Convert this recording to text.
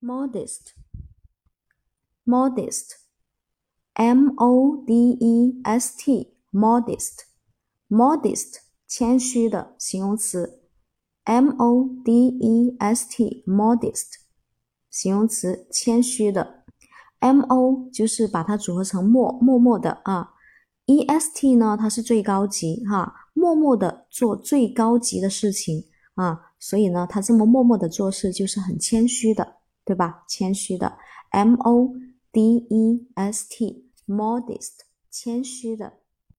modest，modest，m o d e s t，modest，modest，谦虚的形容词，m o d e s t，modest，形容词，谦虚的，m o 就是把它组合成默，默默的啊，e s t 呢，它是最高级哈，默默的做最高级的事情啊，所以呢，他这么默默的做事就是很谦虚的。对吧？谦虚的，m o d e s t，modest，谦虚的。